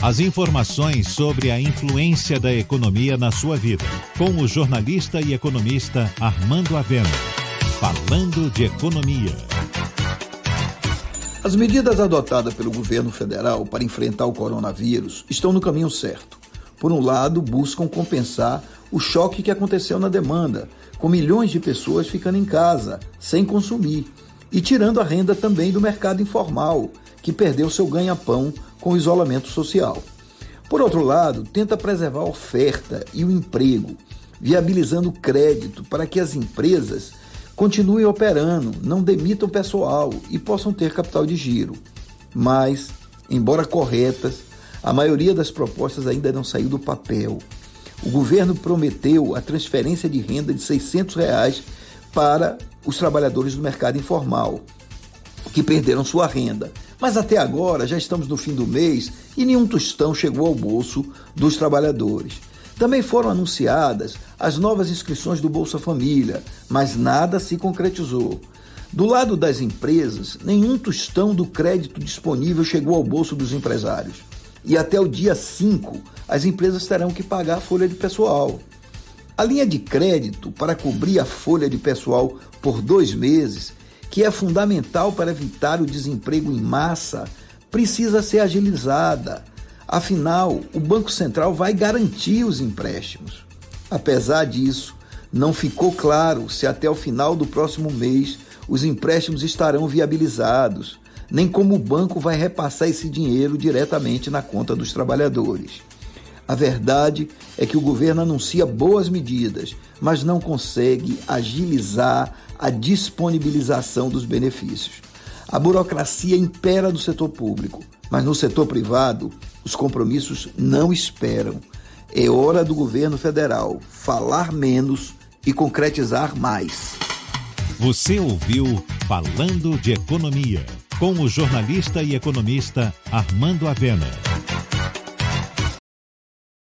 As informações sobre a influência da economia na sua vida. Com o jornalista e economista Armando Avena. Falando de economia. As medidas adotadas pelo governo federal para enfrentar o coronavírus estão no caminho certo. Por um lado, buscam compensar o choque que aconteceu na demanda, com milhões de pessoas ficando em casa, sem consumir, e tirando a renda também do mercado informal, que perdeu seu ganha-pão com isolamento social. Por outro lado, tenta preservar a oferta e o emprego, viabilizando crédito para que as empresas continuem operando, não demitam pessoal e possam ter capital de giro. Mas, embora corretas, a maioria das propostas ainda não saiu do papel. O governo prometeu a transferência de renda de 600 reais para os trabalhadores do mercado informal, que perderam sua renda. Mas até agora já estamos no fim do mês e nenhum tostão chegou ao bolso dos trabalhadores. Também foram anunciadas as novas inscrições do Bolsa Família, mas nada se concretizou. Do lado das empresas, nenhum tostão do crédito disponível chegou ao bolso dos empresários. E até o dia 5, as empresas terão que pagar a folha de pessoal. A linha de crédito para cobrir a folha de pessoal por dois meses, que é fundamental para evitar o desemprego em massa, precisa ser agilizada. Afinal, o Banco Central vai garantir os empréstimos. Apesar disso, não ficou claro se até o final do próximo mês os empréstimos estarão viabilizados, nem como o banco vai repassar esse dinheiro diretamente na conta dos trabalhadores. A verdade é que o governo anuncia boas medidas, mas não consegue agilizar a disponibilização dos benefícios. A burocracia impera no setor público, mas no setor privado, os compromissos não esperam. É hora do governo federal falar menos e concretizar mais. Você ouviu Falando de Economia, com o jornalista e economista Armando Avena.